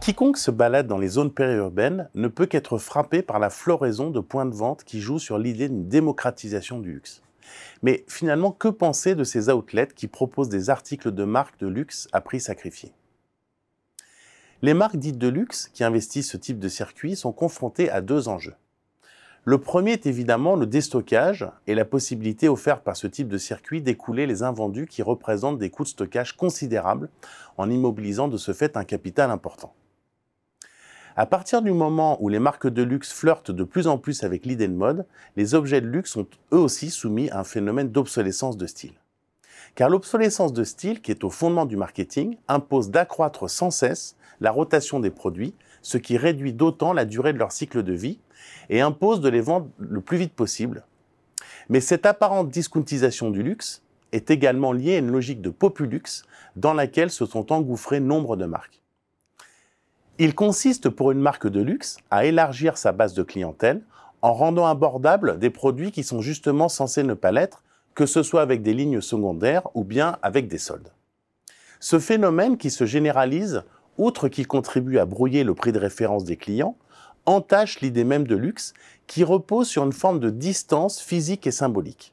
Quiconque se balade dans les zones périurbaines ne peut qu'être frappé par la floraison de points de vente qui jouent sur l'idée d'une démocratisation du luxe. Mais finalement, que penser de ces outlets qui proposent des articles de marque de luxe à prix sacrifié? Les marques dites de luxe qui investissent ce type de circuit sont confrontées à deux enjeux. Le premier est évidemment le déstockage et la possibilité offerte par ce type de circuit d'écouler les invendus qui représentent des coûts de stockage considérables en immobilisant de ce fait un capital important. À partir du moment où les marques de luxe flirtent de plus en plus avec l'idée de mode, les objets de luxe sont eux aussi soumis à un phénomène d'obsolescence de style. Car l'obsolescence de style, qui est au fondement du marketing, impose d'accroître sans cesse la rotation des produits, ce qui réduit d'autant la durée de leur cycle de vie et impose de les vendre le plus vite possible. Mais cette apparente discountisation du luxe est également liée à une logique de populux dans laquelle se sont engouffrés nombre de marques. Il consiste pour une marque de luxe à élargir sa base de clientèle en rendant abordables des produits qui sont justement censés ne pas l'être, que ce soit avec des lignes secondaires ou bien avec des soldes. Ce phénomène qui se généralise, outre qu'il contribue à brouiller le prix de référence des clients, entache l'idée même de luxe qui repose sur une forme de distance physique et symbolique.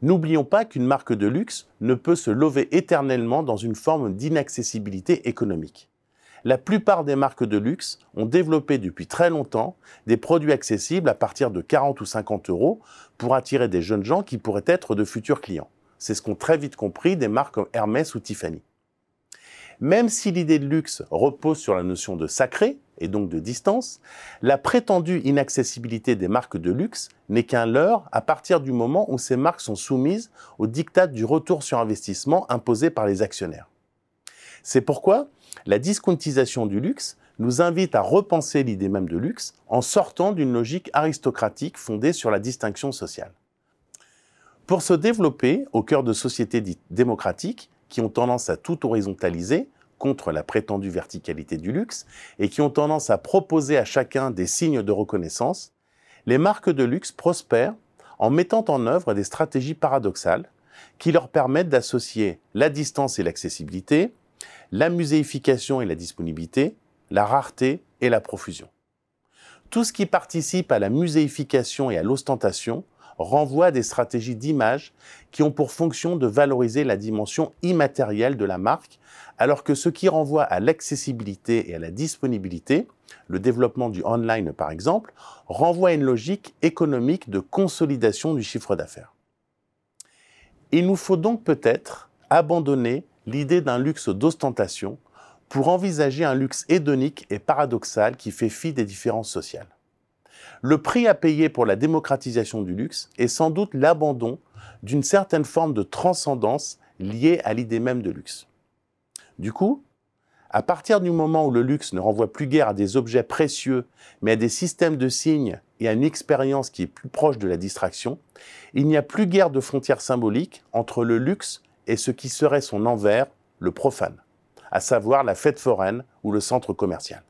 N'oublions pas qu'une marque de luxe ne peut se lever éternellement dans une forme d'inaccessibilité économique. La plupart des marques de luxe ont développé depuis très longtemps des produits accessibles à partir de 40 ou 50 euros pour attirer des jeunes gens qui pourraient être de futurs clients. C'est ce qu'ont très vite compris des marques comme Hermès ou Tiffany. Même si l'idée de luxe repose sur la notion de sacré, et donc de distance, la prétendue inaccessibilité des marques de luxe n'est qu'un leurre à partir du moment où ces marques sont soumises au diktat du retour sur investissement imposé par les actionnaires. C'est pourquoi la discountisation du luxe nous invite à repenser l'idée même de luxe en sortant d'une logique aristocratique fondée sur la distinction sociale. Pour se développer au cœur de sociétés dites démocratiques, qui ont tendance à tout horizontaliser contre la prétendue verticalité du luxe et qui ont tendance à proposer à chacun des signes de reconnaissance, les marques de luxe prospèrent en mettant en œuvre des stratégies paradoxales qui leur permettent d'associer la distance et l'accessibilité, la muséification et la disponibilité, la rareté et la profusion. Tout ce qui participe à la muséification et à l'ostentation renvoie à des stratégies d'image qui ont pour fonction de valoriser la dimension immatérielle de la marque, alors que ce qui renvoie à l'accessibilité et à la disponibilité, le développement du online par exemple, renvoie à une logique économique de consolidation du chiffre d'affaires. Il nous faut donc peut-être abandonner l'idée d'un luxe d'ostentation pour envisager un luxe hédonique et paradoxal qui fait fi des différences sociales. Le prix à payer pour la démocratisation du luxe est sans doute l'abandon d'une certaine forme de transcendance liée à l'idée même de luxe. Du coup, à partir du moment où le luxe ne renvoie plus guère à des objets précieux, mais à des systèmes de signes et à une expérience qui est plus proche de la distraction, il n'y a plus guère de frontières symboliques entre le luxe et ce qui serait son envers, le profane, à savoir la fête foraine ou le centre commercial.